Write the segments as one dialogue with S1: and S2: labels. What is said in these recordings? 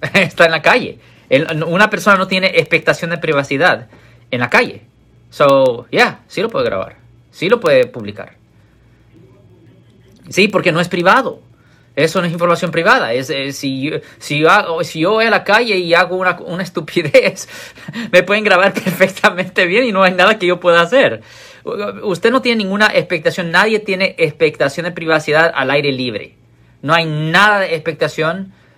S1: está en la calle. una persona no tiene expectación de privacidad en la calle. So, yeah, sí lo puede grabar. Sí lo puede publicar. Sí, porque no es privado. Eso no es información privada. Es, si, si, yo, si yo voy a la calle y hago una, una, estupidez, me pueden grabar perfectamente bien y no hay nada que yo pueda hacer. Usted no tiene ninguna expectación, nadie tiene expectación de privacidad al aire libre. No hay nada de expectación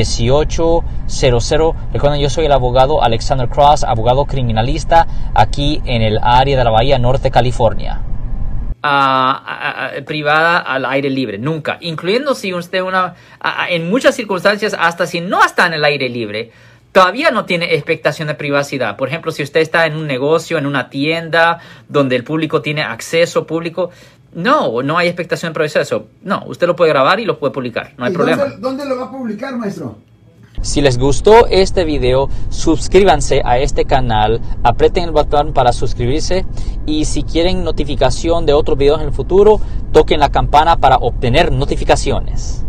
S2: 1-800-530-1800. Recuerden, yo soy el abogado Alexander Cross, abogado criminalista aquí en el área de la Bahía Norte, California.
S1: privada al aire libre, nunca, incluyendo si usted una, en muchas circunstancias, hasta si no está en el aire libre, todavía no tiene expectación de privacidad. Por ejemplo, si usted está en un negocio, en una tienda, donde el público tiene acceso público, no, no hay expectación de privacidad. Eso, no, usted lo puede grabar y lo puede publicar, no hay problema.
S3: Dónde, ¿Dónde lo va a publicar, maestro?
S2: Si les gustó este video, suscríbanse a este canal, aprieten el botón para suscribirse y si quieren notificación de otros videos en el futuro, toquen la campana para obtener notificaciones.